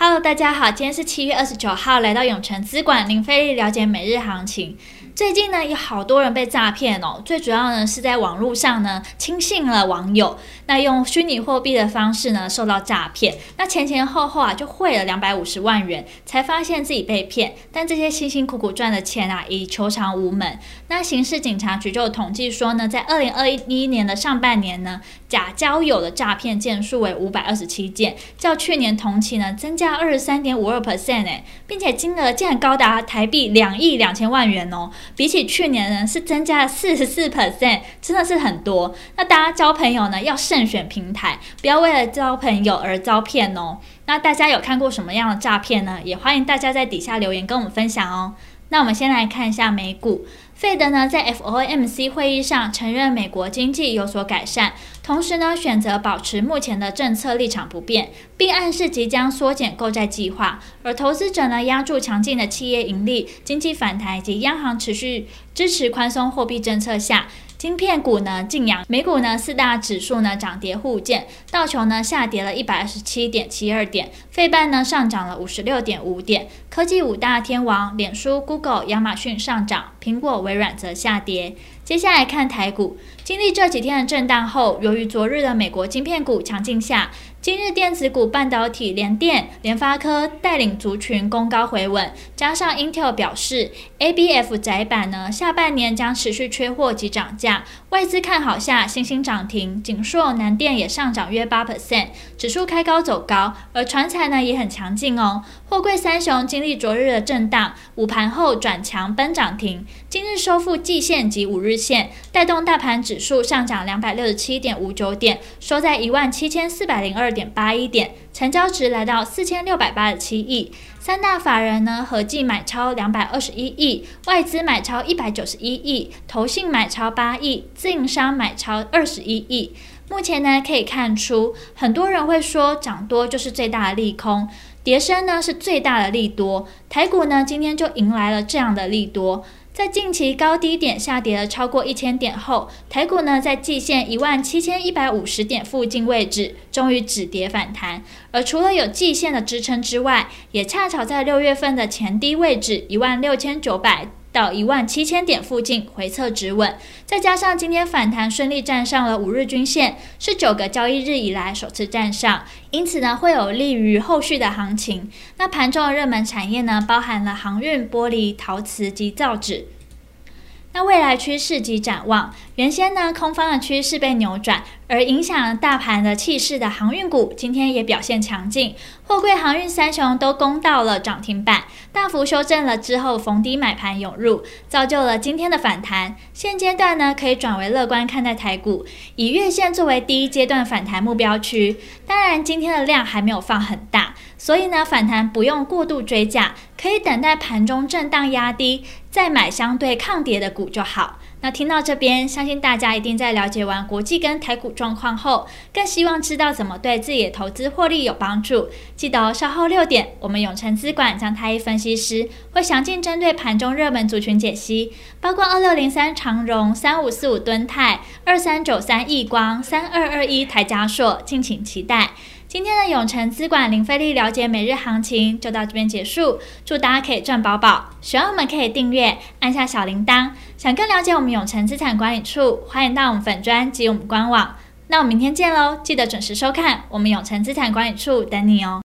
Hello，大家好，今天是七月二十九号，来到永诚资管零费力了解每日行情。最近呢，有好多人被诈骗哦，最主要呢是在网络上呢轻信了网友，那用虚拟货币的方式呢受到诈骗，那前前后后啊就汇了两百五十万元，才发现自己被骗，但这些辛辛苦苦赚的钱啊已求偿无门。那刑事警察局就有统计说呢，在二零二一年的上半年呢，假交友的诈骗件数为五百二十七件，较去年同期呢增加二十三点五二 percent 诶，并且金额竟然高达台币两亿两千万元哦。比起去年呢，是增加了四十四 percent，真的是很多。那大家交朋友呢，要慎选平台，不要为了交朋友而遭骗哦。那大家有看过什么样的诈骗呢？也欢迎大家在底下留言跟我们分享哦。那我们先来看一下美股费德呢在 FOMC 会议上承认美国经济有所改善，同时呢选择保持目前的政策立场不变，并暗示即将缩减购债计划。而投资者呢压住强劲的企业盈利、经济反弹以及央行持续支持宽松货币政策下。晶片股呢劲扬，美股呢四大指数呢涨跌互见，道琼呢下跌了一百二十七点七二点，费半呢上涨了五十六点五点。科技五大天王，脸书、Google、亚马逊上涨，苹果、微软则下跌。接下来看台股，经历这几天的震荡后，由于昨日的美国晶片股强劲下，今日电子股半导体联电、联发科带领族群攻高回稳，加上 Intel 表示 ABF 载板呢下半年将持续缺货及涨价，外资看好下，欣兴涨停，景硕、南电也上涨约八 percent，指数开高走高，而船材呢也很强劲哦，货柜三雄经历昨日的震荡，午盘后转强奔涨停，今日收复季线及五日线，带动大盘指数上涨两百六十七点五九点，收在一万七千四百零二点八一点，成交值来到四千六百八十七亿。三大法人呢合计买超两百二十一亿，外资买超一百九十一亿，投信买超八亿，自营商买超二十一亿。目前呢可以看出，很多人会说涨多就是最大的利空，跌升呢是最大的利多。台股呢今天就迎来了这样的利多。在近期高低点下跌了超过一千点后，台股呢在季线一万七千一百五十点附近位置，终于止跌反弹。而除了有季线的支撑之外，也恰巧在六月份的前低位置一万六千九百到一万七千点附近回测止稳。再加上今天反弹顺利站上了五日均线，是九个交易日以来首次站上，因此呢会有利于后续的行情。那盘中的热门产业呢，包含了航运、玻璃、陶瓷及造纸。那未来趋势及展望，原先呢空方的趋势被扭转，而影响大盘的气势的航运股今天也表现强劲，货柜航运三雄都攻到了涨停板，大幅修正了之后逢低买盘涌入，造就了今天的反弹。现阶段呢可以转为乐观看待台股，以月线作为第一阶段反弹目标区。当然今天的量还没有放很大，所以呢反弹不用过度追价，可以等待盘中震荡压低，再买相对抗跌的股就好。那听到这边，相信大家一定在了解完国际跟台股状况后，更希望知道怎么对自己的投资获利有帮助。记得，稍后六点，我们永诚资管张太一分析师会详尽针对盘中热门族群解析，包括二六零三长荣、三五四五敦泰、二三九三亿光、三二二一台加硕，敬请期待。今天的永城资管零费力了解每日行情就到这边结束，祝大家可以赚饱饱。喜欢我们可以订阅，按下小铃铛。想更了解我们永城资产管理处，欢迎到我们粉专及我们官网。那我们明天见喽，记得准时收看我们永城资产管理处等你哦。